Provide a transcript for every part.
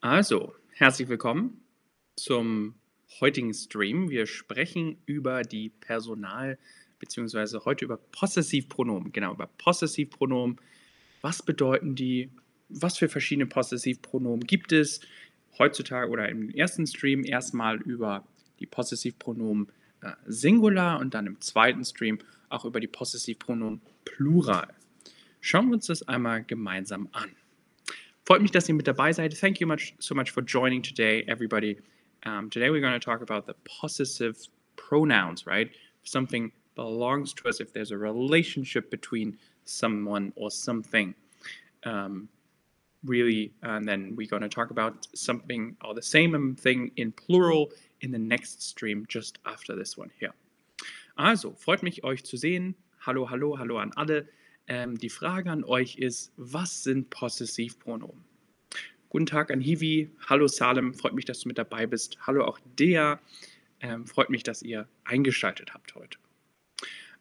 Also, herzlich willkommen zum heutigen Stream. Wir sprechen über die Personal- beziehungsweise heute über Possessivpronomen. Genau, über Possessivpronomen. Was bedeuten die? Was für verschiedene Possessivpronomen gibt es? Heutzutage oder im ersten Stream erstmal über die Possessivpronomen äh, Singular und dann im zweiten Stream auch über die Possessivpronomen Plural. Schauen wir uns das einmal gemeinsam an. Freut mich, dass ihr mit dabei seid. Thank you much so much for joining today, everybody. Um, today we're going to talk about the possessive pronouns, right? If something belongs to us, if there's a relationship between someone or something. Um, really, and then we're going to talk about something or the same thing in plural in the next stream just after this one here. Also, freut mich, euch zu sehen. Hallo, hallo, hallo an alle. Ähm, die Frage an euch ist, was sind Possessivpronomen? Guten Tag an Hiwi. Hallo Salem, freut mich, dass du mit dabei bist. Hallo auch Dea. Ähm, freut mich, dass ihr eingeschaltet habt heute.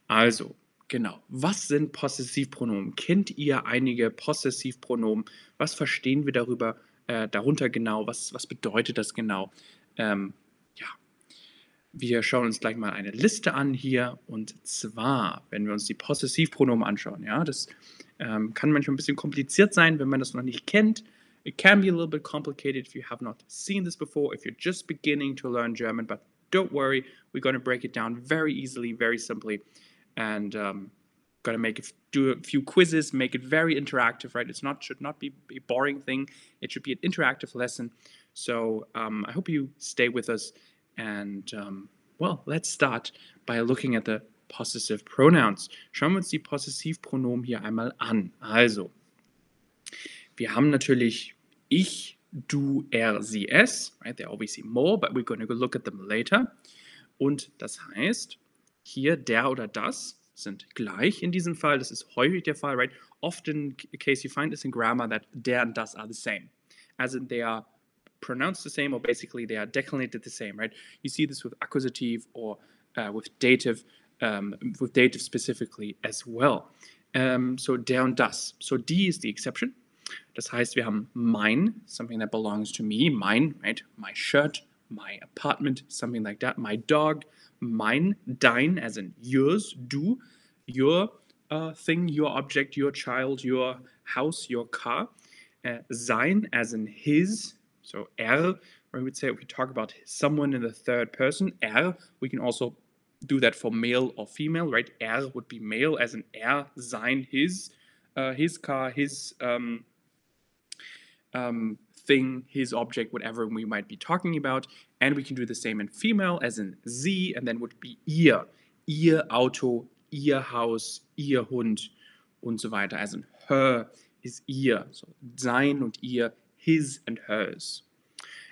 Also, genau. Was sind Possessivpronomen? Kennt ihr einige Possessivpronomen? Was verstehen wir darüber, äh, darunter genau? Was, was bedeutet das genau? Ähm, wir schauen uns gleich mal eine Liste an hier und zwar, wenn wir uns die Possessivpronomen anschauen, ja, das ähm, kann manchmal ein bisschen kompliziert sein, wenn man das noch nicht kennt. It can be a little bit complicated if you have not seen this before, if you're just beginning to learn German, but don't worry, we're going to break it down very easily, very simply, and um, going to make it, do a few quizzes, make it very interactive, right? It's not should not be a boring thing. It should be an interactive lesson. So um, I hope you stay with us And um, well, let's start by looking at the possessive pronouns. Schauen wir uns die Possessivpronomen hier einmal an. Also, wir haben natürlich ich, du, er, sie, es. Right? They're obviously more, but we're going to look at them later. Und das heißt, hier der oder das sind gleich in diesem Fall. Das ist häufig der Fall, right? Often, case you find this in grammar, that der and das are the same. As in, they are pronounced the same or basically they are declinated the same, right? You see this with accusative or uh, with dative, um, with dative specifically as well. Um, so und das. So die is the exception. Das heißt, wir haben mein, something that belongs to me, mein, right? My shirt, my apartment, something like that. My dog, mine, dein, as in yours, du, your uh, thing, your object, your child, your house, your car. Uh, sein, as in his, so er, we would say if we talk about someone in the third person, er, we can also do that for male or female, right? Er would be male, as an er, sein, his, uh, his car, his um, um, thing, his object, whatever we might be talking about. And we can do the same in female, as in sie, and then would be ihr, ihr Auto, ihr Haus, ihr Hund und so weiter. As in her is ihr, so sein und ihr his and hers.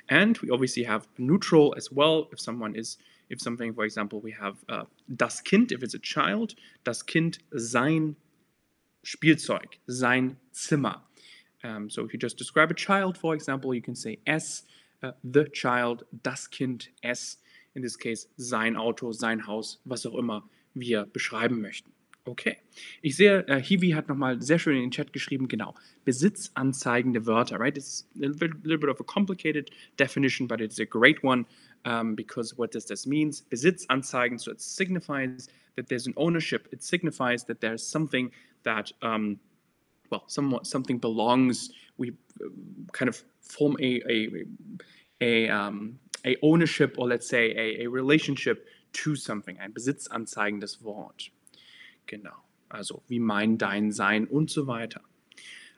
And we obviously have neutral as well. If someone is, if something, for example, we have uh, das Kind, if it's a child, das Kind sein Spielzeug, sein Zimmer. Um, so if you just describe a child, for example, you can say es, uh, the child, das Kind, es, in this case sein Auto, sein Haus, was auch immer wir beschreiben möchten. Okay. Ich sehe, äh, Hiwi hat nochmal sehr schön in den Chat geschrieben, genau. Besitzanzeigende Wörter, right? It's a little, bit of a complicated definition, but it's a great one um, because what does this mean? Besitzanzeigen, so it signifies that there's an ownership. It signifies that there's something that, um, well, somewhat, something belongs. We uh, kind of form a, a, a, um, a ownership or let's say a, a relationship to something. Ein besitzanzeigendes Wort. Genau. Also wie mein, dein, sein und so weiter.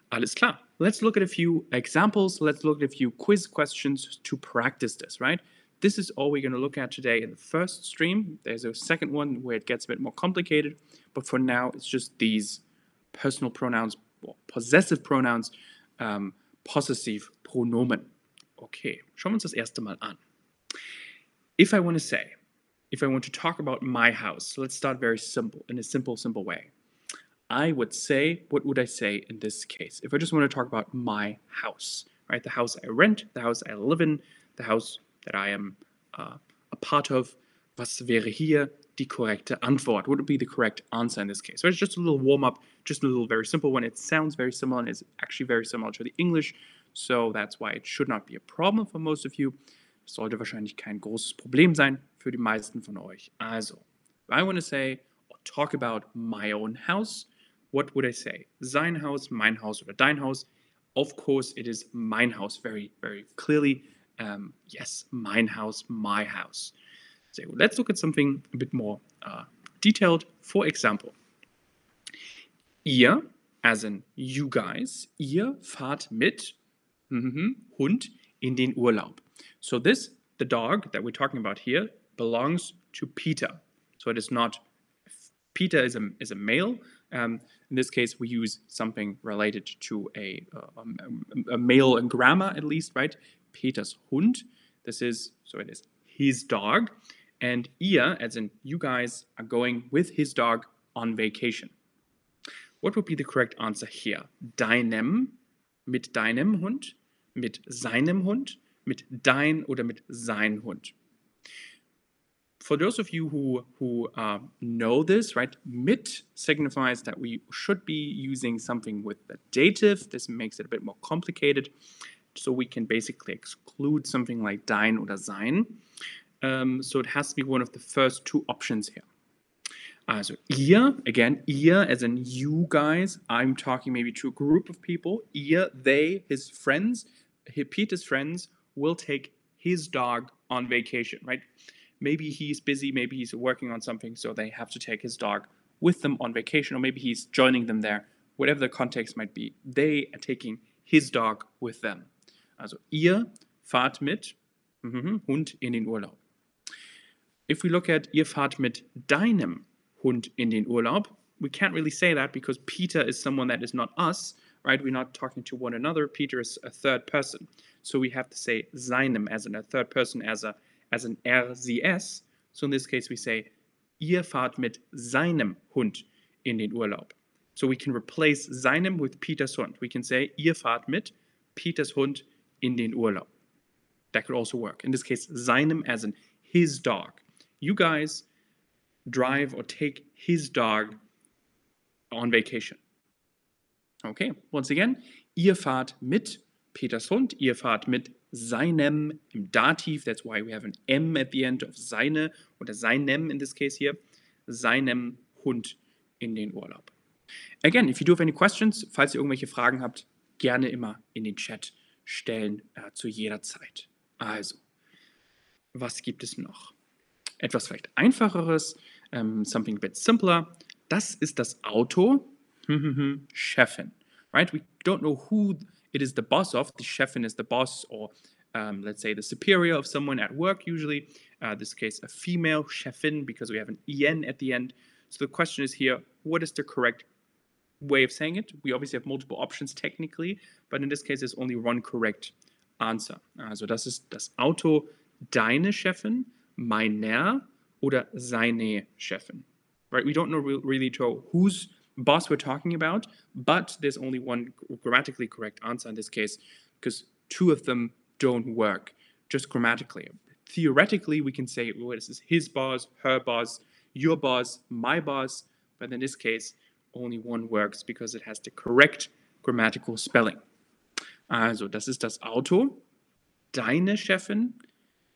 Alles klar. Let's look at a few examples. Let's look at a few quiz questions to practice this, right? This is all we're going to look at today in the first stream. There's a second one where it gets a bit more complicated, but for now, it's just these personal pronouns, possessive pronouns, um, possessive Pronomen. Okay, schauen wir uns das erste Mal an. If I want to say, if I want to talk about my house, let's start very simple, in a simple, simple way. I would say, what would I say in this case? If I just want to talk about my house, right? The house I rent, the house I live in, the house that I am uh, a part of. Was wäre hier die korrekte Antwort? What would be the correct answer in this case? So it's just a little warm up, just a little very simple one. It sounds very similar and is actually very similar to the English. so that's why it should not be a problem for most of you. Sollte wahrscheinlich kein großes Problem sein für die meisten von euch. Also, if I want to say or talk about my own house, what would I say? Sein Haus, mein Haus oder dein Haus? Of course, it is mein Haus, very, very clearly. Um, yes, mein Haus, my house. So let's look at something a bit more uh, detailed. For example, ihr, as in you guys, ihr fahrt mit mhm, Hund in den Urlaub. So this, the dog that we're talking about here, belongs to Peter. So it is not, Peter is a, is a male. Um, in this case, we use something related to a, uh, a, a male grammar at least, right? Peters Hund. This is, so it is his dog. And ihr, as in you guys, are going with his dog on vacation. What would be the correct answer here? Deinem, mit deinem Hund, mit seinem Hund, mit dein oder mit sein Hund. For those of you who, who uh, know this, right, mit signifies that we should be using something with the dative. This makes it a bit more complicated. So we can basically exclude something like dein oder sein. Um, so it has to be one of the first two options here. Also ihr, again, ihr as in you guys, I'm talking maybe to a group of people. Ihr, they, his friends, Peter's friends will take his dog on vacation, right? Maybe he's busy, maybe he's working on something, so they have to take his dog with them on vacation, or maybe he's joining them there, whatever the context might be. They are taking his dog with them. Also ihr fahrt mit mhm, Hund in den Urlaub. If we look at ihr fahrt mit deinem Hund in den Urlaub, we can't really say that because Peter is someone that is not us, right? We're not talking to one another. Peter is a third person. So we have to say seinem as in a third person as a as an RCS. So in this case we say ihr fahrt mit seinem Hund in den Urlaub. So we can replace seinem with Peters Hund. We can say ihr fahrt mit Peters Hund in den Urlaub. That could also work. In this case, seinem as in his dog. You guys drive or take his dog on vacation. Okay, once again, ihr fahrt mit Peters Hund, ihr fahrt mit seinem im Dativ, that's why we have an M at the end of seine oder seinem in this case here, seinem Hund in den Urlaub. Again, if you do have any questions, falls ihr irgendwelche Fragen habt, gerne immer in den Chat stellen äh, zu jeder Zeit. Also, was gibt es noch? Etwas vielleicht einfacheres, ähm, something a bit simpler. Das ist das Auto, Chefin, right? We don't know who it is the boss of. The Chefin is the boss or um, let's say the superior of someone at work usually. Uh, this case, a female Chefin because we have an en at the end. So the question is here, what is the correct way of saying it? We obviously have multiple options technically, but in this case, there's only one correct answer. Also das ist das Auto deine Chefin, meiner oder seine Chefin. Right? We don't know re really to whose boss we're talking about, but there's only one grammatically correct answer in this case because two of them don't work just grammatically. Theoretically, we can say, well, this is his boss, her boss, your boss, my boss, but in this case, only one works because it has the correct grammatical spelling. Also, das ist das Auto. Deine Chefin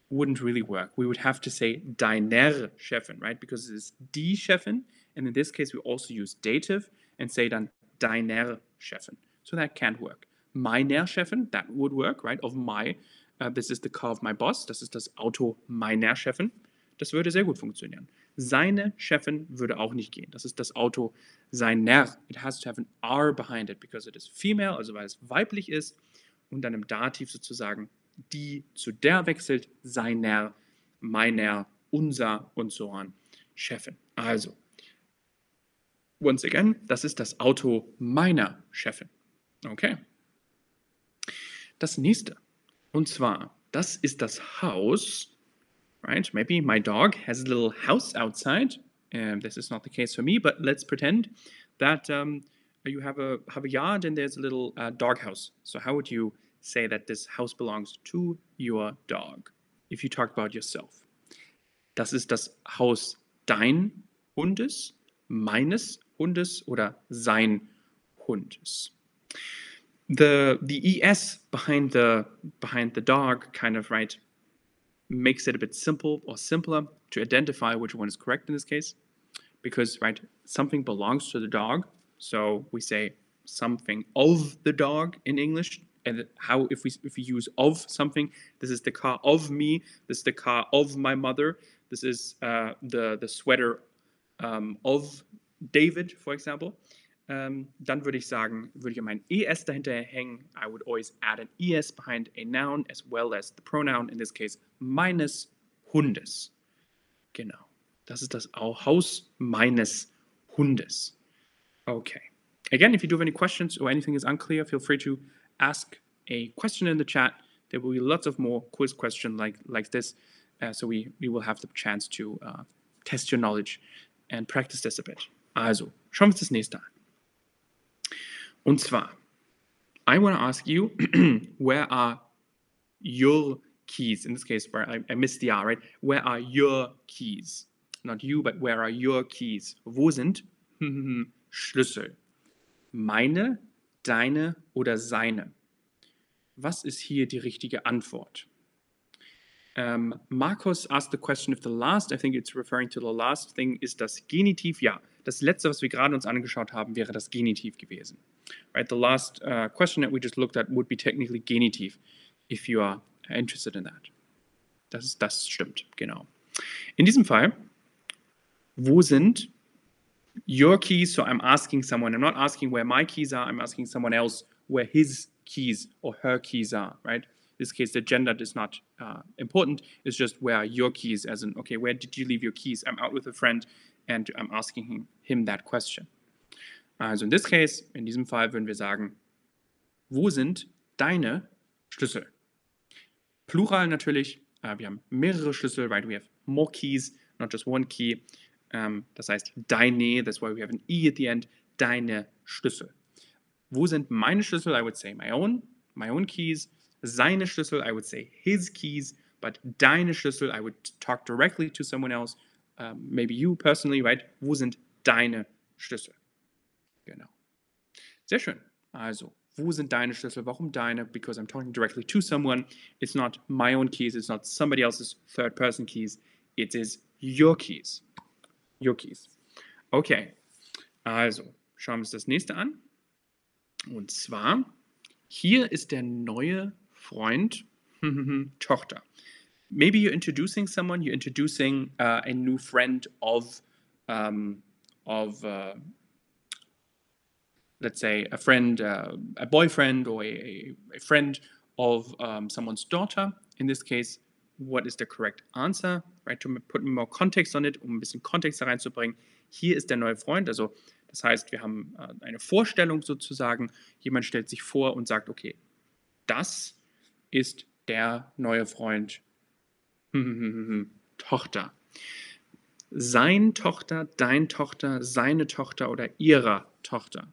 wouldn't really work. We would have to say deiner Chefin, right? Because it is die Chefin. And in this case, we also use dative and say dann deiner Chefin. So that can't work. Meiner Chefin, that would work, right? Of my, uh, this is the car of my boss. Das ist das Auto meiner Chefin. Das würde sehr gut funktionieren. Seine Chefin würde auch nicht gehen. Das ist das Auto seiner. It has to have an R behind it because it is female, also weil es weiblich ist. Und dann im Dativ sozusagen die zu der wechselt, seiner, meiner, unser und so on, Chefin. Also, once again, das ist das Auto meiner Chefin. Okay. Das nächste. Und zwar, das ist das Haus right? Maybe my dog has a little house outside. And this is not the case for me, but let's pretend that um, you have a have a yard and there's a little uh, dog house. So how would you say that this house belongs to your dog if you talk about yourself? Das ist das Haus dein Hundes, meines Hundes oder sein Hundes. the the es behind the behind the dog kind of right makes it a bit simple or simpler to identify which one is correct in this case because right something belongs to the dog so we say something of the dog in english and how if we if we use of something this is the car of me this is the car of my mother this is uh, the the sweater um, of david for example ähm, dann würde ich sagen, würde ich mein es dahinter hängen. I would always add an es behind a noun as well as the pronoun, in this case meines Hundes. Genau. Das ist das Haus meines Hundes. Okay. Again, if you do have any questions or anything is unclear, feel free to ask a question in the chat. There will be lots of more quiz questions like, like this. Uh, so we, we will have the chance to uh, test your knowledge and practice this a bit. Also, schauen wir uns das nächste an. Und zwar, I want to ask you, where are your keys? In this case, where I, I missed the R, right? Where are your keys? Not you, but where are your keys? Wo sind Schlüssel? Meine, deine oder seine? Was ist hier die richtige Antwort? Um, Markus asked the question if the last, I think it's referring to the last thing, ist das Genitiv? Ja, das letzte, was wir gerade uns angeschaut haben, wäre das Genitiv gewesen. Right, the last uh, question that we just looked at would be technically Genitiv, if you are interested in that. Das, das stimmt, genau. In diesem Fall, wo sind your keys? So I'm asking someone, I'm not asking where my keys are, I'm asking someone else where his keys or her keys are, right? this case, the gender is not uh, important. It's just where are your keys, as in, okay, where did you leave your keys? I'm out with a friend and I'm asking him, him that question. Also in this case, in diesem Fall würden wir sagen, wo sind deine Schlüssel? Plural natürlich, äh, wir haben mehrere Schlüssel, right? We have more keys, not just one key. Ähm, das heißt deine, that's why we have an E at the end, deine Schlüssel. Wo sind meine Schlüssel? I would say my own, my own keys. seine Schlüssel, I would say his keys, but deine Schlüssel, I would talk directly to someone else, um, maybe you personally, right? Wo sind deine Schlüssel? Genau. Sehr schön. Also, wo sind deine Schlüssel? Warum deine? Because I'm talking directly to someone. It's not my own keys. It's not somebody else's third person keys. It is your keys. Your keys. Okay. Also, schauen wir uns das nächste an. Und zwar, hier ist der neue Freund, Tochter. Maybe you're introducing someone, you're introducing uh, a new friend of, um, of uh, let's say, a friend, uh, a boyfriend or a, a friend of um, someone's daughter. In this case, what is the correct answer? Right, to put more context on it, um ein bisschen Kontext da reinzubringen. Hier ist der neue Freund, also das heißt, wir haben äh, eine Vorstellung sozusagen. Jemand stellt sich vor und sagt, okay, das ist der neue Freund Tochter. Sein Tochter, dein Tochter, seine Tochter oder ihrer Tochter.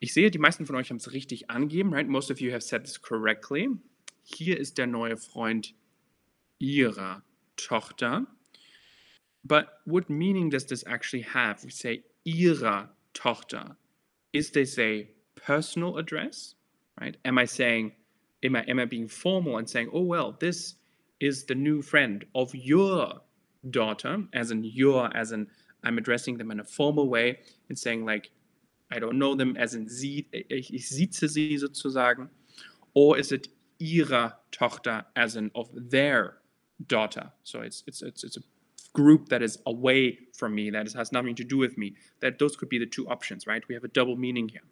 Ich sehe, die meisten von euch haben es richtig angegeben, right? Most of you have said this correctly. Hier ist der neue Freund ihrer Tochter. But what meaning does this actually have? We say ihrer Tochter. Is this a personal address? right? Am I saying, am I, am I being formal and saying, oh, well, this is the new friend of your daughter, as in your, as in I'm addressing them in a formal way and saying like, I don't know them, as in sie, ich, ich sieze sie sozusagen. Or is it ihrer Tochter, as in of their daughter? So it's, it's, it's, it's a group that is away from me, that has nothing to do with me. That those could be the two options, right? We have a double meaning here.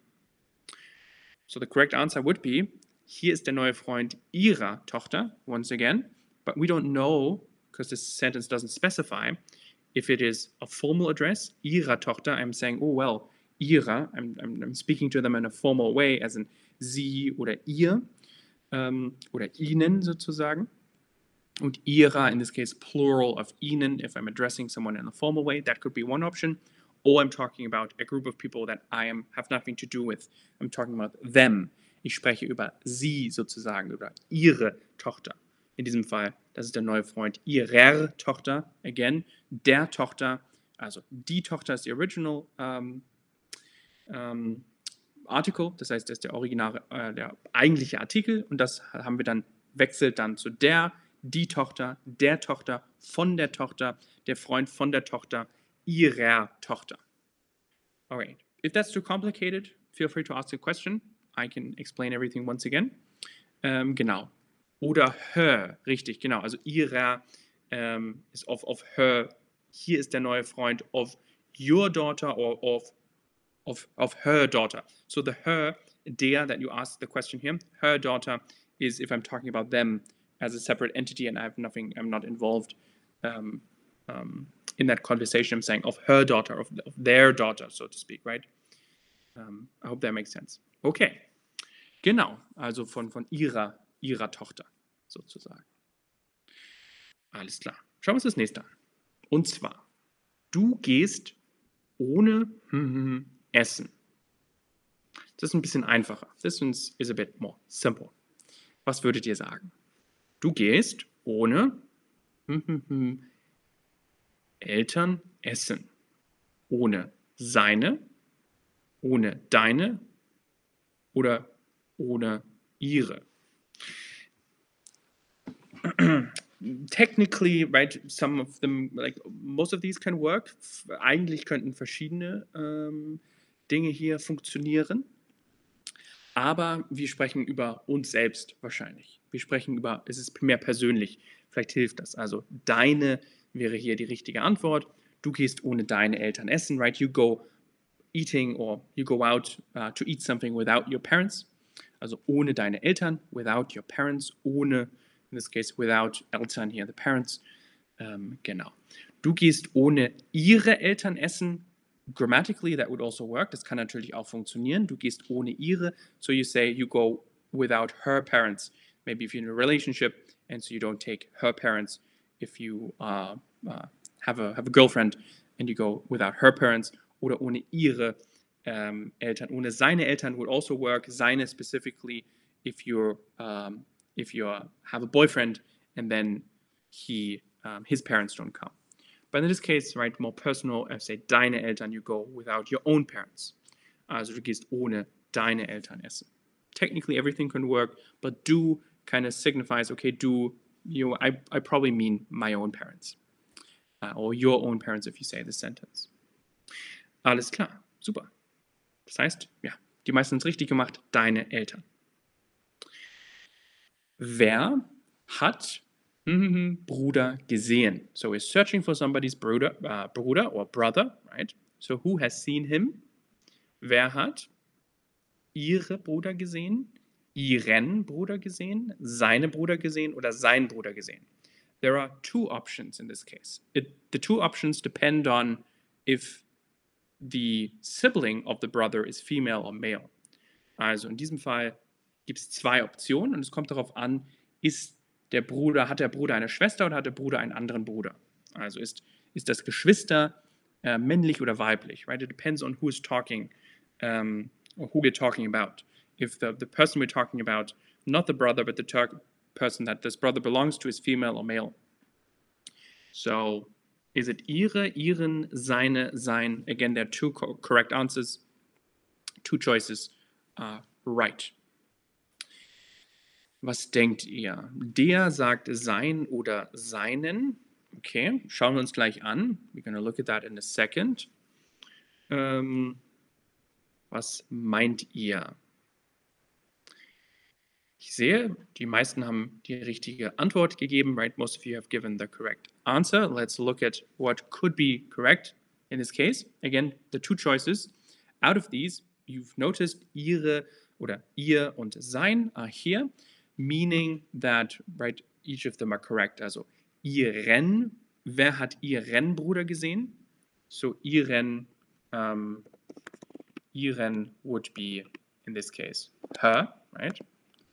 So the correct answer would be, hier ist der neue Freund ihrer Tochter, once again, but we don't know, because this sentence doesn't specify, if it is a formal address, ihrer Tochter, I'm saying, oh well, ihrer, I'm, I'm, I'm speaking to them in a formal way, as in sie oder ihr, um, oder ihnen sozusagen. Und ihrer, in this case, plural of ihnen, if I'm addressing someone in a formal way, that could be one option or I'm talking about a group of people that I am have nothing to do with. I'm talking about them. Ich spreche über sie sozusagen, über ihre Tochter. In diesem Fall, das ist der neue Freund ihrer Tochter, again, der Tochter, also die Tochter ist die original um, um, Article, das heißt, das ist der originale, äh, der eigentliche Artikel und das haben wir dann, wechselt dann zu der, die Tochter, der Tochter, von der Tochter, der Freund von der Tochter, ihrer Tochter. Alright, if that's too complicated, feel free to ask a question. I can explain everything once again. Ähm, genau. Oder her, richtig, genau. Also ihrer ähm, ist of, of her. Hier ist der neue Freund of your daughter or of, of, of her daughter. So the her, der that you asked the question here, her daughter is if I'm talking about them as a separate entity and I have nothing, I'm not involved um, um, in that conversation. I'm saying of her daughter, of, of their daughter, so to speak, right? Um, I hope that makes sense. Okay, genau, also von, von ihrer, ihrer Tochter sozusagen. Alles klar. Schauen wir uns das nächste an. Und zwar, du gehst ohne Essen. Das ist ein bisschen einfacher. This is a bit more simple. Was würdet ihr sagen? Du gehst ohne Eltern essen. Ohne seine, ohne deine oder ohne ihre. technically, right, some of them, like most of these can work. Eigentlich könnten verschiedene ähm, Dinge hier funktionieren. Aber wir sprechen über uns selbst wahrscheinlich. Wir sprechen über, es ist mehr persönlich. Vielleicht hilft das. Also deine wäre hier die richtige Antwort. Du gehst ohne deine Eltern essen, right? You go eating or you go out uh, to eat something without your parents. Also ohne deine Eltern, without your parents, ohne in this case without Eltern here, the parents. Ähm, genau. Du gehst ohne ihre Eltern essen. Grammatically, that would also work. Das kann natürlich auch funktionieren. Du gehst ohne ihre. So you say you go without her parents. Maybe if you're in a relationship and so you don't take her parents. If you uh, uh, have, a, have a girlfriend and you go without her parents oder ohne ihre um, Eltern. Ohne seine Eltern would also work. Seine specifically if you're um, if you have a boyfriend and then he um, his parents don't come. But in this case, right, more personal, I say deine Eltern, you go without your own parents. Also du gehst ohne deine Eltern essen. Technically everything can work, but do kind of signifies, okay, do, you know, I, I probably mean my own parents. Uh, or your own parents if you say the sentence. Alles klar, super. Das heißt, ja, die meisten es richtig gemacht, deine Eltern. Wer hat Bruder gesehen? So we're searching for somebody's Bruder, uh, Bruder or brother, right? So who has seen him? Wer hat ihre Bruder gesehen? Ihren Bruder gesehen? Seine Bruder gesehen oder sein Bruder gesehen? There are two options in this case. It, the two options depend on if the sibling of the brother is female or male. Also in diesem Fall gibt es zwei Optionen und es kommt darauf an, ist der Bruder, hat der Bruder eine Schwester oder hat der Bruder einen anderen Bruder? Also ist, ist das Geschwister äh, männlich oder weiblich? Right? It depends on who is talking um, or who we're talking about. If the, the person we're talking about, not the brother, but the person that this brother belongs to is female or male. So, is it ihre, ihren, seine, sein? Again, there are two co correct answers, two choices. Uh, right. Was denkt ihr? Der sagt sein oder seinen. Okay, schauen wir uns gleich an. We're going to look at that in a second. Ähm, was meint ihr? Ich sehe, die meisten haben die richtige Antwort gegeben. Right, most of you have given the correct answer. Let's look at what could be correct in this case. Again, the two choices. Out of these, you've noticed ihre oder ihr und sein are here. meaning that right each of them are correct. Also ihren, wer hat ihren Bruder gesehen? So ihren, um, ihren would be in this case her, right?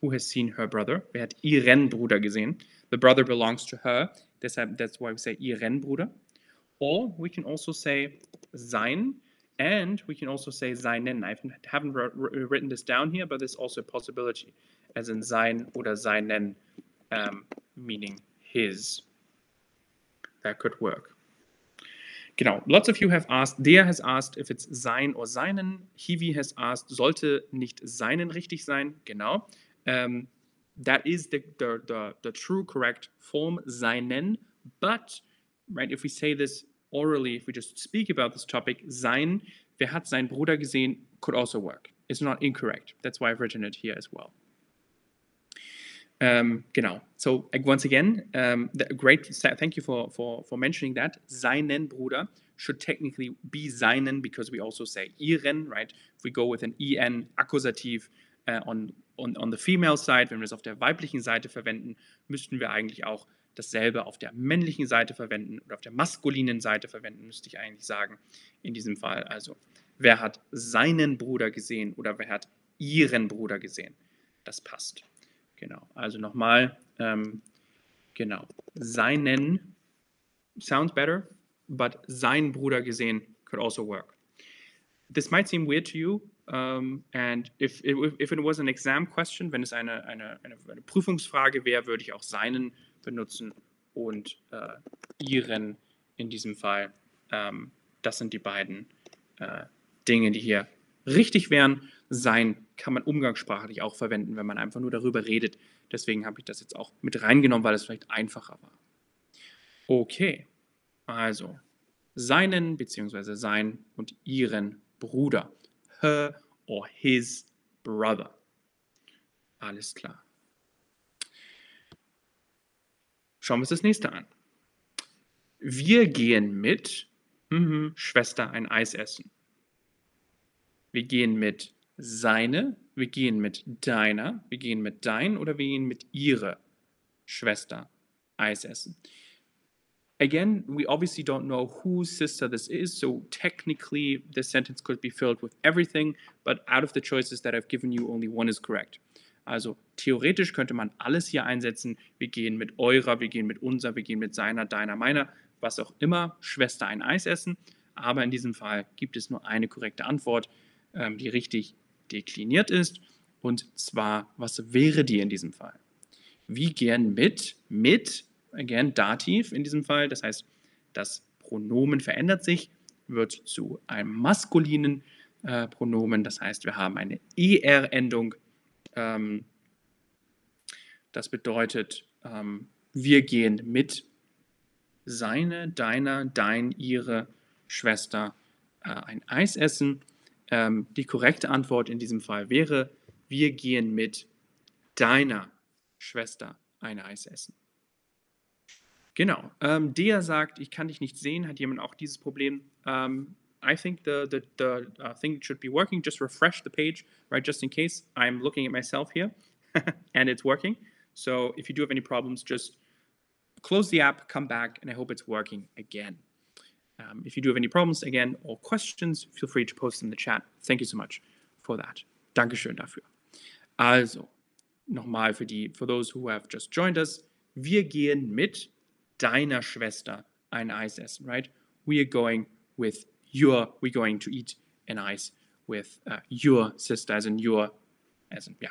Who has seen her brother? Wer hat ihren Bruder gesehen? The brother belongs to her. Deshalb, that's why we say ihren Bruder. Or we can also say sein, and we can also say seinen. I haven't written this down here, but there's also a possibility as in sein oder seinen, um, meaning his. That could work. Genau. Lots of you have asked, der has asked if it's sein or seinen. Hiwi has asked, sollte nicht seinen richtig sein. Genau. Um, that is the, the, the, the true correct form, seinen. But, right, if we say this orally, if we just speak about this topic, sein, wer hat seinen Bruder gesehen, could also work. It's not incorrect. That's why I've written it here as well. Um, genau. So once again, um, great. Thank you for, for, for mentioning that. Seinen Bruder should technically be seinen because we also say ihren, right? If we go with an en Akkusativ uh, on, on, on the female side, wenn wir es auf der weiblichen Seite verwenden, müssten wir eigentlich auch dasselbe auf der männlichen Seite verwenden oder auf der maskulinen Seite verwenden, müsste ich eigentlich sagen. In diesem Fall also, wer hat seinen Bruder gesehen oder wer hat ihren Bruder gesehen? Das passt. Genau, also nochmal, ähm, genau, seinen sounds better, but sein Bruder gesehen could also work. This might seem weird to you, um, and if, if, if, it was an exam question, wenn es eine, eine, eine, eine Prüfungsfrage wäre, würde ich auch seinen benutzen und äh, ihren in diesem Fall. Ähm, das sind die beiden äh, Dinge, die hier richtig wären. Sein kann man umgangssprachlich auch verwenden, wenn man einfach nur darüber redet. Deswegen habe ich das jetzt auch mit reingenommen, weil es vielleicht einfacher war. Okay, also seinen bzw. sein und ihren Bruder. Her or his brother. Alles klar. Schauen wir uns das nächste an. Wir gehen mit hm, Schwester ein Eis essen. Wir gehen mit seine, wir gehen mit deiner, wir gehen mit dein oder wir gehen mit ihre Schwester Eis essen. Again, we obviously don't know whose sister this is, so technically the sentence could be filled with everything, but out of the choices that I've given you, only one is correct. Also theoretisch könnte man alles hier einsetzen. Wir gehen mit eurer, wir gehen mit unser, wir gehen mit seiner, deiner, meiner, was auch immer, Schwester ein Eis essen. Aber in diesem Fall gibt es nur eine korrekte Antwort, ähm, die richtig dekliniert ist. Und zwar, was wäre die in diesem Fall? Wie gern mit, mit, again, Dativ in diesem Fall. Das heißt, das Pronomen verändert sich, wird zu einem maskulinen äh, Pronomen. Das heißt, wir haben eine ER-Endung. Ähm, das bedeutet, ähm, wir gehen mit seine, deiner, dein, ihre Schwester äh, ein Eis essen. Ähm, die korrekte Antwort in diesem Fall wäre, wir gehen mit deiner Schwester ein Eis essen. Genau. Ähm, der sagt, ich kann dich nicht sehen. Hat jemand auch dieses Problem? Um, ähm, I think the, the, the uh, thing should be working. Just refresh the page, right? Just in case I'm looking at myself here and it's working. So if you do have any problems, just close the app, come back, and I hope it's working again. Um, if you do have any problems, again, or questions, feel free to post in the chat. Thank you so much for that. Dankeschön dafür. Also, nochmal für die, for those who have just joined us, wir gehen mit deiner Schwester ein Eis essen, right? We are going with your, we're going to eat an ice with uh, your sister, as in your, as in, yeah,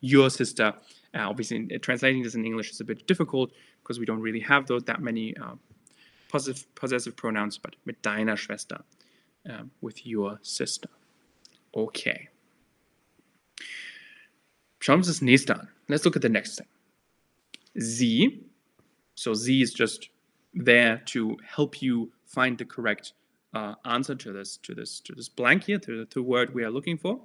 your sister. Uh, obviously, in, uh, translating this in English is a bit difficult because we don't really have those, that many uh, possessive, possessive pronouns, but mit deiner Schwester, um, with your sister. Okay. Schauen wir uns das nächste an. Let's look at the next thing. Sie, so Z is just there to help you find the correct uh, answer to this, to this, to this blank here, to the word we are looking for.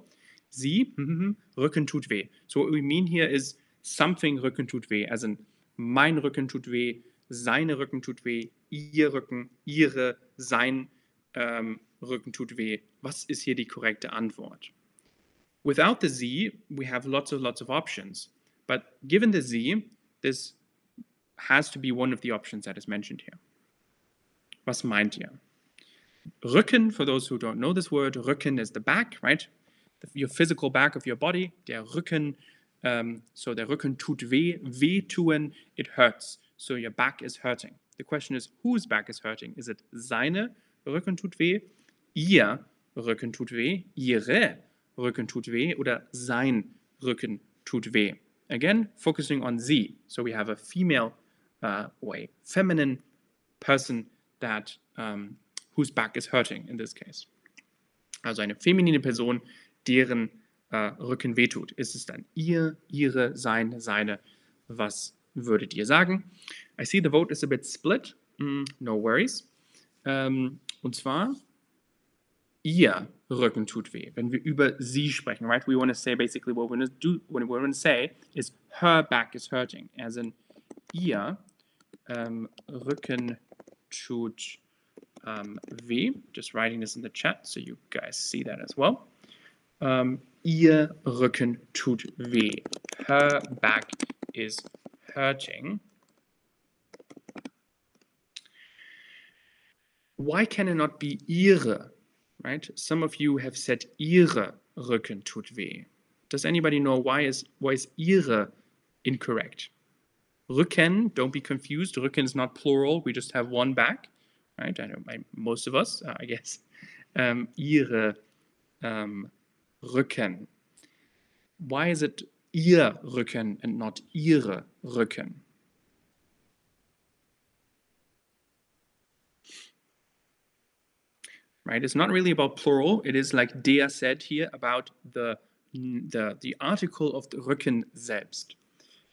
Sie, mm-hmm, Rücken tut weh. So what we mean here is something Rücken tut weh, as in mein Rücken tut weh, seine Rücken tut weh, ihr Rücken, ihre, sein ähm, Rücken tut weh. Was ist hier die korrekte Antwort? Without the Z, we have lots of lots of options. But given the Z, this has to be one of the options that is mentioned here. Was meint ihr? Rücken, for those who don't know this word, Rücken is the back, right? The, your physical back of your body. Der Rücken, um, so der Rücken tut weh. Weh tun, it hurts. So your back is hurting. The question is, whose back is hurting? Is it seine Rücken tut weh, ihr Rücken tut weh, ihre Rücken tut weh oder sein Rücken tut weh? Again, focusing on sie. So we have a female uh, or a feminine person that um, whose back is hurting in this case. Also eine feminine Person, deren äh, Rücken wehtut. Ist es dann ihr, ihre, sein, seine? Was würdet ihr sagen? I see the vote is a bit split. Mm, no worries. Ähm, und zwar, ihr Rücken tut weh. Wenn wir über sie sprechen, right? We want to say basically what we want to do, what we want to say is her back is hurting. As in, ihr ähm, Rücken tut um, weh. Just writing this in the chat so you guys see that as well. Um, ihr Rücken tut weh. Her back is hurting. Why can it not be ihre? Right? Some of you have said ihre Rücken tut weh. Does anybody know why is why is ihre incorrect? Rücken, don't be confused. Rücken is not plural. We just have one back, right? I know most of us, uh, I guess. Um, ihre um, Rücken. Why is it ihr Rücken and not ihre Rücken? Right? It's not really about plural. It is like der said here about the, the, the article of the Rücken selbst.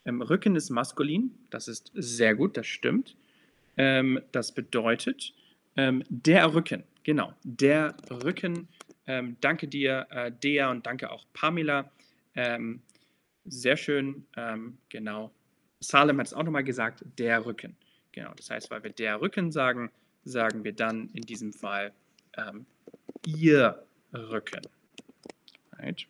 Ähm, Rücken ist maskulin, das ist sehr gut, das stimmt. Ähm, das bedeutet, ähm, der Rücken, genau, der Rücken. Ähm, danke dir, äh, Dea, und danke auch Pamela. Ähm, sehr schön, ähm, genau. Salem hat es auch nochmal gesagt, der Rücken. Genau, das heißt, weil wir der Rücken sagen, sagen wir dann in diesem Fall ihr Rücken. Right?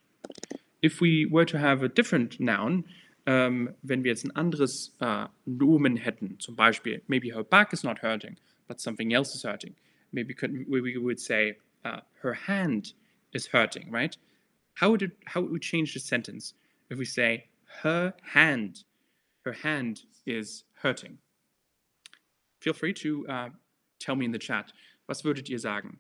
If we were to have a different noun, ähm, wenn wir jetzt ein anderes äh, Nomen hätten, zum Beispiel, maybe her back is not hurting, but something else is hurting. Maybe could, we would say uh, her hand is hurting, right? How would it, how would we change the sentence if we say her hand, her hand is hurting? Feel free to uh, tell me in the chat. Was würdet ihr sagen?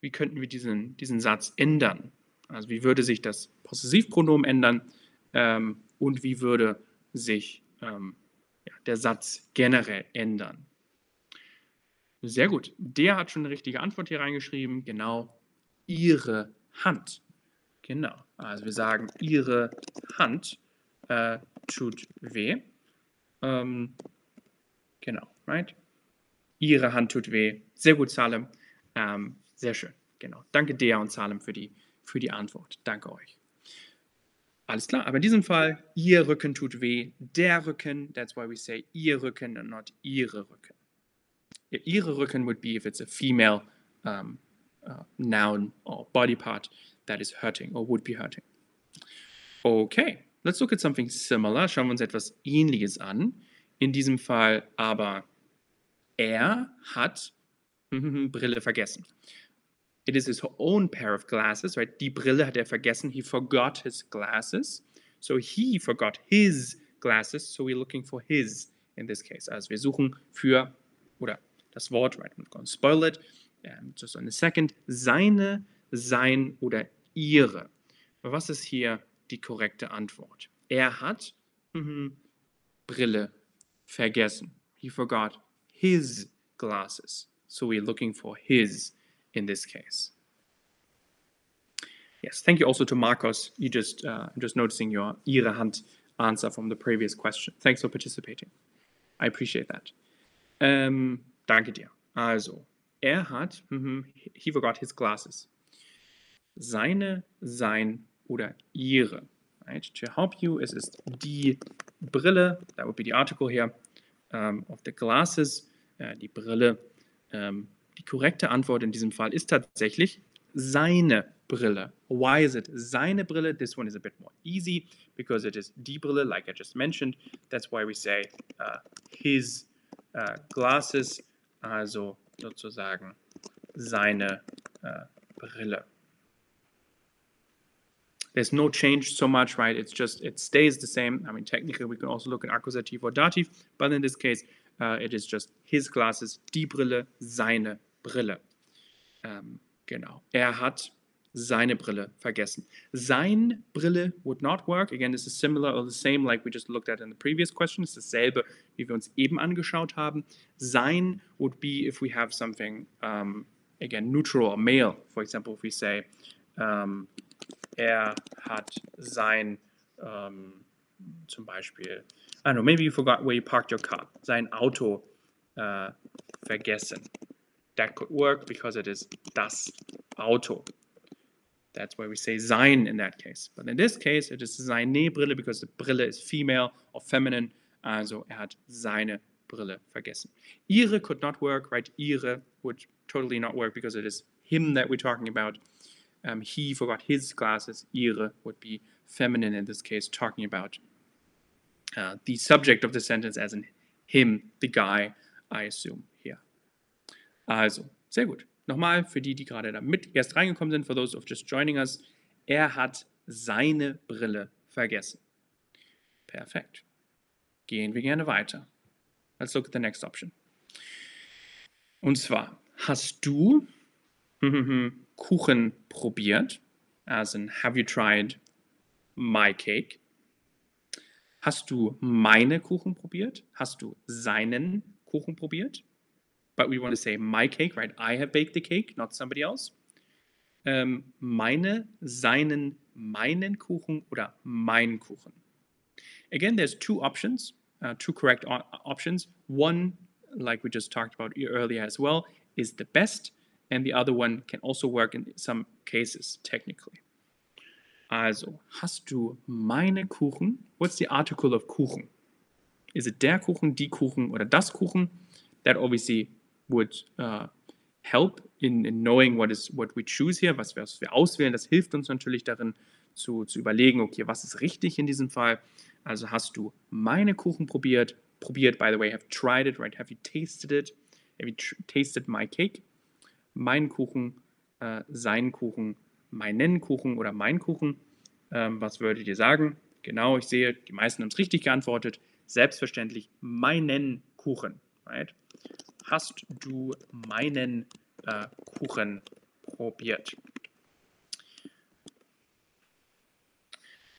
Wie könnten wir diesen, diesen Satz ändern? Also wie würde sich das Possessivpronomen ändern? Ähm, und wie würde sich ähm, ja, der Satz generell ändern. Sehr gut. Der hat schon eine richtige Antwort hier reingeschrieben. Genau. Ihre Hand. Genau. Also wir sagen, Ihre Hand äh, tut weh. Ähm, genau, right? Ihre Hand tut weh. Sehr gut, Salem. Ähm, sehr schön. Genau. Danke Dea und Salem für die, für die Antwort. Danke euch. Alles klar, aber in diesem Fall, ihr Rücken tut weh, der Rücken, that's why we say ihr Rücken and not ihre Rücken. Ihre Rücken would be if it's a female um, uh, noun or body part that is hurting or would be hurting. Okay, let's look at something similar. Schauen wir uns etwas Ähnliches an. In diesem Fall aber, er hat Brille vergessen. It is his own pair of glasses, right? Die Brille hat er vergessen. He forgot his glasses. So he forgot his glasses. So we're looking for his in this case. Also wir suchen für, oder das Wort, right? I'm going to spoil it. Um, just in a second. Seine, sein oder ihre. Was ist hier die korrekte Antwort? Er hat mm, Brille vergessen. He forgot his glasses. So we're looking for his in this case. Yes, thank you also to Marcos. You just, uh, I'm just noticing your Ihre Hand answer from the previous question. Thanks for participating. I appreciate that. Ähm, danke dir. Also, er hat, mm, he forgot his glasses. Seine, sein oder ihre. Right? To help you, es ist die Brille, that would be the article here, um, of the glasses, uh, die Brille, um, Die korrekte Antwort in diesem Fall ist tatsächlich seine Brille. Why is it seine Brille? This one is a bit more easy because it is die Brille, like I just mentioned. That's why we say uh, his uh, glasses, also sozusagen seine uh, Brille. There's no change so much, right? It's just, it stays the same. I mean, technically, we can also look at accusative or dative, but in this case, uh, it is just his glasses, die Brille, seine Brille. Ähm, genau. Er hat seine Brille vergessen. Sein Brille would not work. Again, this is similar or the same like we just looked at in the previous question. Es ist dasselbe, wie wir uns eben angeschaut haben. Sein would be if we have something, um, again, neutral or male. For example, if we say, um, er hat sein, um, zum Beispiel, I don't know, maybe you forgot where you parked your car. Sein Auto uh, vergessen. That could work because it is das Auto. That's why we say sein in that case. But in this case, it is seine Brille because the Brille is female or feminine. Also er hat seine Brille vergessen. Ihre could not work, right? Ihre would totally not work because it is him that we're talking about. Um, he forgot his glasses. Ihre would be feminine in this case, talking about uh, the subject of the sentence as in him, the guy, I assume here. Also, sehr gut. Nochmal für die, die gerade da mit erst reingekommen sind, for those of just joining us, er hat seine Brille vergessen. Perfekt. Gehen wir gerne weiter. Let's look at the next option. Und zwar, hast du Kuchen probiert? As in, have you tried my cake? Hast du meine Kuchen probiert? Hast du seinen Kuchen probiert? But we want to say my cake, right? I have baked the cake, not somebody else. Ähm, meine, seinen, meinen Kuchen oder mein Kuchen. Again, there's two options, uh, two correct options. One, like we just talked about earlier as well, is the best, and the other one can also work in some cases, technically. Also, hast du meine Kuchen? What's the article of Kuchen? Is it der Kuchen, die Kuchen oder das Kuchen? That obviously would uh, help in, in knowing what is what we choose here, was wir, was wir auswählen. Das hilft uns natürlich darin zu, zu überlegen, okay, was ist richtig in diesem Fall. Also hast du meine Kuchen probiert? Probiert, by the way, have tried it, right? Have you tasted it? Have you tasted my cake? Mein Kuchen, äh, sein Kuchen, meinen Kuchen oder mein Kuchen. Ähm, was würdet ihr sagen? Genau, ich sehe, die meisten haben es richtig geantwortet. Selbstverständlich meinen Kuchen, right? Hast du meinen äh, Kuchen probiert?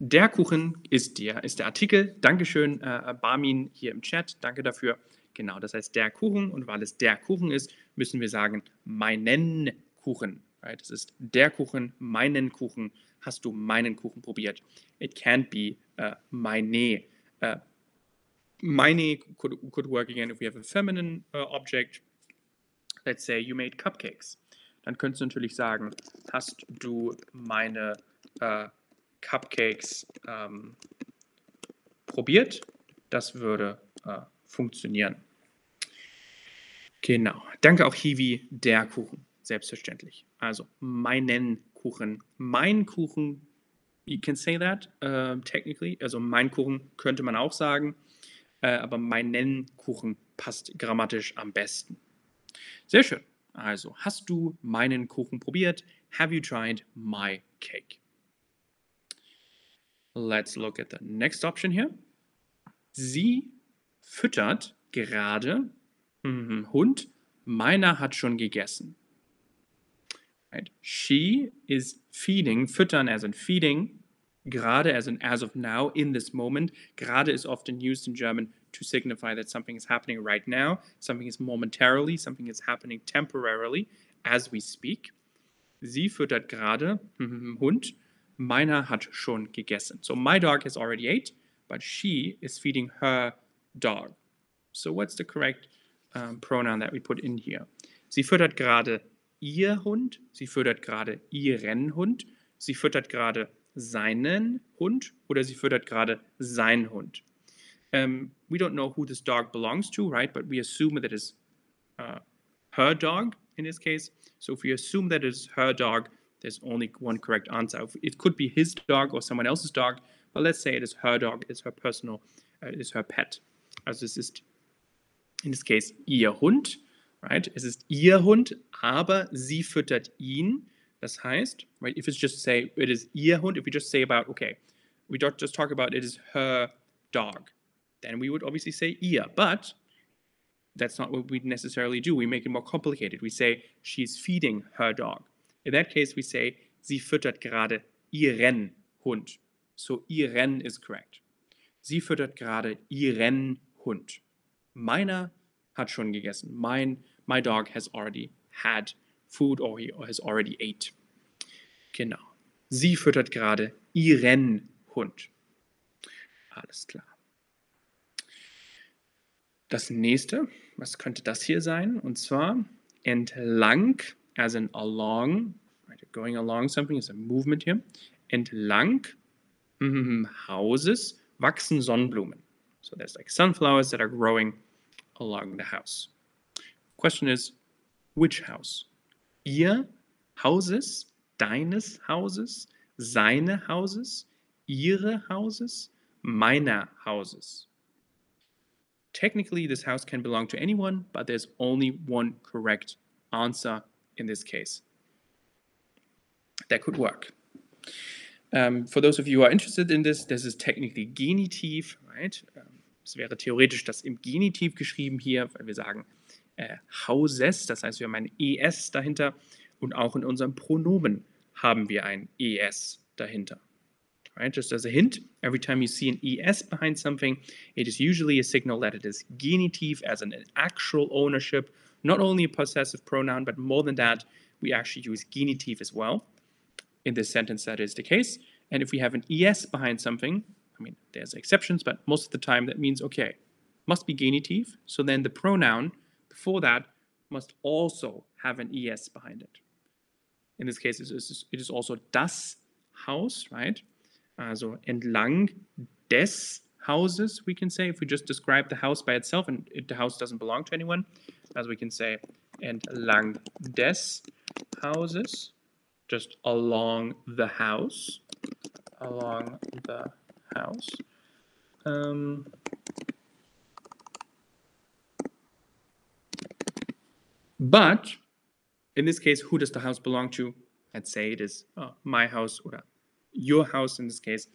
Der Kuchen ist der, ist der Artikel. Dankeschön, äh, Barmin hier im Chat. Danke dafür. Genau, das heißt der Kuchen. Und weil es der Kuchen ist, müssen wir sagen meinen Kuchen. Right? Das ist der Kuchen, meinen Kuchen. Hast du meinen Kuchen probiert? It can't be uh, meine. Uh, meine could, could work again if we have a feminine uh, object. Let's say you made cupcakes. Dann könntest du natürlich sagen, hast du meine äh, Cupcakes ähm, probiert? Das würde äh, funktionieren. Genau. Danke auch Hiwi, der Kuchen. Selbstverständlich. Also meinen Kuchen. Mein Kuchen, you can say that uh, technically. Also mein Kuchen könnte man auch sagen äh, aber meinen Kuchen passt grammatisch am besten. Sehr schön. Also, hast du meinen Kuchen probiert? Have you tried my cake? Let's look at the next option here. Sie füttert gerade mhm, Hund. Meiner hat schon gegessen. Right? She is feeding, füttern as in feeding, gerade as in as of now, in this moment. Gerade is often used in German to signify that something is happening right now, something is momentarily, something is happening temporarily as we speak. Sie füttert gerade Hund. Meiner hat schon gegessen. So my dog has already ate, but she is feeding her dog. So what's the correct um, pronoun that we put in here? Sie füttert gerade ihr Hund. Sie füttert gerade ihren Hund. Sie füttert gerade seinen Hund oder sie füttert gerade sein Hund. Um, we don't know who this dog belongs to, right? But we assume that it is uh, her dog in this case. So if we assume that it is her dog, there's only one correct answer. It could be his dog or someone else's dog, but let's say it is her dog, it's her personal, uh, it's her pet. Also es ist in this case ihr Hund, right? Es ist ihr Hund, aber sie füttert ihn. Das heißt, right, if it's just say it is ihr Hund, if we just say about, okay, we don't just talk about it is her dog, then we would obviously say ihr. But that's not what we necessarily do. We make it more complicated. We say she's feeding her dog. In that case, we say sie füttert gerade ihren Hund. So ihren is correct. Sie füttert gerade ihren Hund. Meiner hat schon gegessen. Mein, my dog has already had food or he has already ate. Genau. Sie füttert gerade ihren Hund. Alles klar. Das nächste, was könnte das hier sein? Und zwar entlang, as in along, going along something is a movement here. Entlang mm, Hauses wachsen Sonnenblumen. So there's like sunflowers that are growing along the house. Question is, which house? Ihr Hauses, deines Hauses, seine Hauses, ihre Hauses, meiner Hauses. Technically, this house can belong to anyone, but there's only one correct answer in this case. That could work. Um, for those of you who are interested in this, this is technically genitiv, right? Um, es wäre theoretisch das im Genitiv geschrieben hier, weil wir sagen äh, Hauses, das heißt, wir haben ein ES dahinter und auch in unserem Pronomen haben wir ein ES dahinter. Right? Just as a hint, every time you see an ES behind something, it is usually a signal that it is genitive as an actual ownership, not only a possessive pronoun, but more than that, we actually use genitive as well. In this sentence, that is the case. And if we have an ES behind something, I mean, there's exceptions, but most of the time that means, okay, must be genitive. So then the pronoun before that must also have an ES behind it. In this case, it is, also das Haus, right? Also entlang des Hauses, we can say, if we just describe the house by itself and it, the house doesn't belong to anyone, as we can say entlang des Hauses, just along the house, along the house. Um, but in this case, who does the house belong to? Let's say it is uh, my house or your house in this case,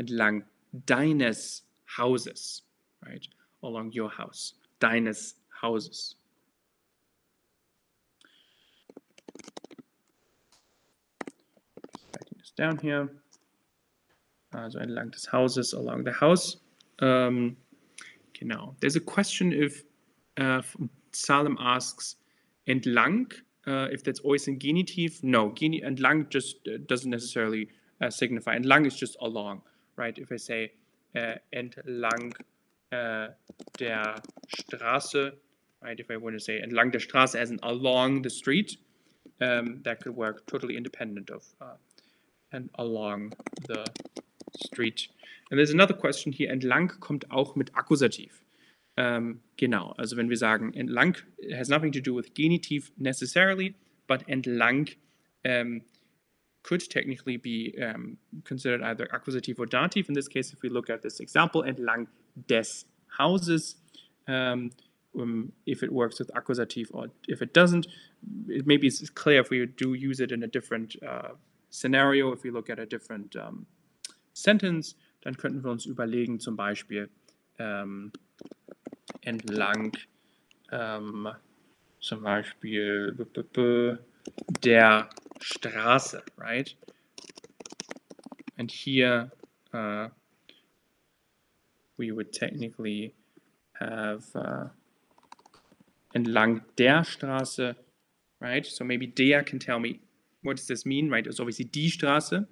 entlang deines Hauses, right? Along your house, deines Hauses. Writing this down here. Also entlang des Hauses, along the house. Um, genau. There's a question if uh, Salem asks entlang, uh, if that's always in genitive. No, geni entlang just uh, doesn't necessarily uh, signify. Entlang is just along, right? If I say uh, entlang uh, der Straße, right? If I want to say entlang der Straße as in along the street, um, that could work totally independent of uh, and along the street. And there's another question here. Entlang kommt auch mit Akkusativ. Um, genau, also wenn wir sagen entlang, has nothing to do with genitive necessarily, but entlang um, could technically be um, considered either accusative or dative. In this case, if we look at this example, entlang des Hauses, um, um, if it works with accusative or if it doesn't, it maybe it's clear if we do use it in a different uh, scenario, if we look at a different sentence, dann könnten wir uns überlegen, zum Beispiel ähm, entlang ähm, zum Beispiel der Straße, right? And here uh, we would technically have uh, entlang der Straße, right? So maybe der can tell me what does this mean, right? It's obviously die Straße.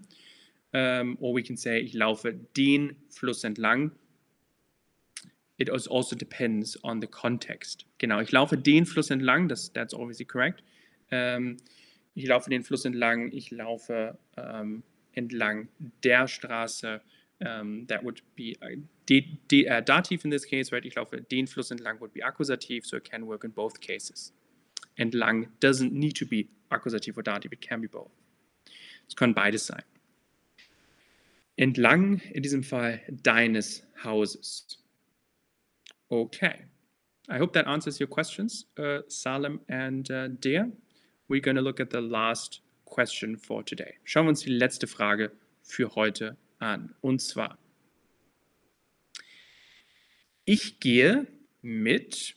Um, or we can say, ich laufe den Fluss entlang. It also depends on the context. Genau, ich laufe den Fluss entlang, das, that's obviously correct. Um, ich laufe den Fluss entlang, ich laufe um, entlang der Straße. Um, that would be uh, de, uh, dative in this case, right? Ich laufe den Fluss entlang would be accusative, so it can work in both cases. Entlang doesn't need to be accusative or dative, it can be both. Es können beides sein. Entlang, in diesem Fall, deines Hauses. Okay. I hope that answers your questions, uh, Salem and uh, Dea. We're going to look at the last question for today. Schauen wir uns die letzte Frage für heute an. Und zwar, ich gehe mit,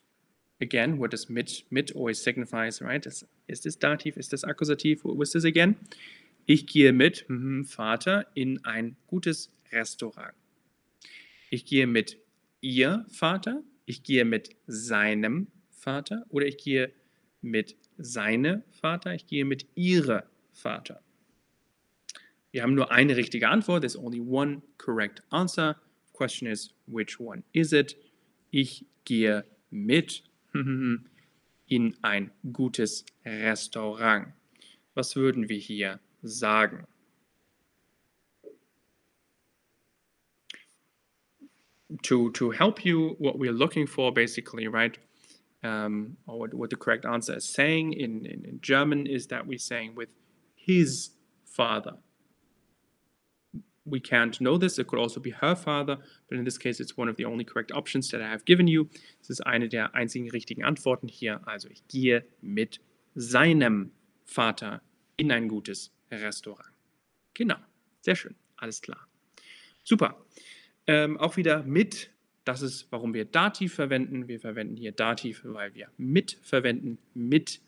again, what does mit, mit always signifies, right? Is, is this dative? Is this accusative? What was this again? Ich gehe mit hm, Vater in ein gutes Restaurant. Ich gehe mit ihr Vater. Ich gehe mit seinem Vater. Oder ich gehe mit seine Vater. Ich gehe mit ihre Vater. Wir haben nur eine richtige Antwort. There's only one correct answer. Question is, which one is it? Ich gehe mit in ein gutes Restaurant. Was würden wir hier sagen? To, to help you, what we're looking for basically, right? Um, or what, what the correct answer is saying in, in, in German is that we're saying with his father. we can't know this. It could also be her father, but in this case it's one of the only correct options that I have given you. Es ist eine der einzigen richtigen Antworten hier. Also ich gehe mit seinem Vater in ein gutes Restaurant. Genau, sehr schön, alles klar. Super. Ähm, auch wieder mit, das ist, warum wir Dativ verwenden. Wir verwenden hier Dativ, weil wir mit verwenden, mit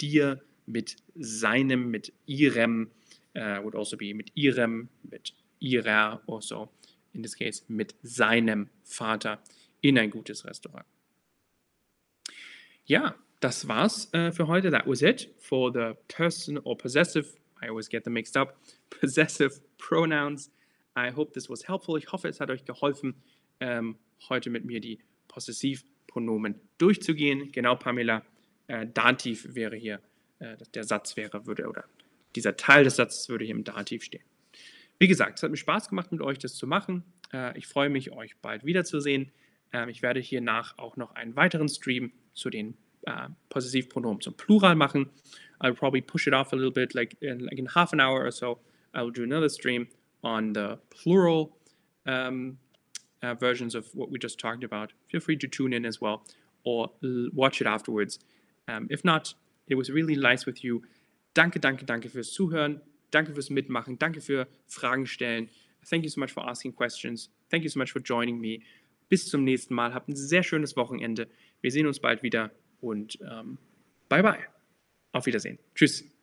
dir, mit seinem, mit ihrem, uh, would also be mit ihrem, mit ihrer, also in this case mit seinem Vater in ein gutes Restaurant. Ja, das war's äh, für heute. That was it for the person or possessive. I always get them mixed up. Possessive pronouns. I hope this was helpful. Ich hoffe, es hat euch geholfen, ähm, heute mit mir die Possessivpronomen durchzugehen. Genau, Pamela. Äh, Dativ wäre hier, äh, der Satz wäre, würde, oder dieser Teil des Satzes würde hier im Dativ stehen. Wie gesagt, es hat mir Spaß gemacht, mit euch das zu machen. Äh, ich freue mich, euch bald wiederzusehen. Ähm, ich werde hier nach auch noch einen weiteren Stream zu den äh, Possessivpronomen zum Plural machen. I'll probably push it off a little bit, like in, like in half an hour or so. I'll do another stream on the plural um, uh, versions of what we just talked about. Feel free to tune in as well or watch it afterwards. Um, if not, it was really nice with you. Danke, danke, danke fürs Zuhören. Danke fürs Mitmachen. Danke für Fragen stellen. Thank you so much for asking questions. Thank you so much for joining me. Bis zum nächsten Mal. Habt ein sehr schönes Wochenende. Wir sehen uns bald wieder und ähm, bye bye. Auf Wiedersehen. Tschüss.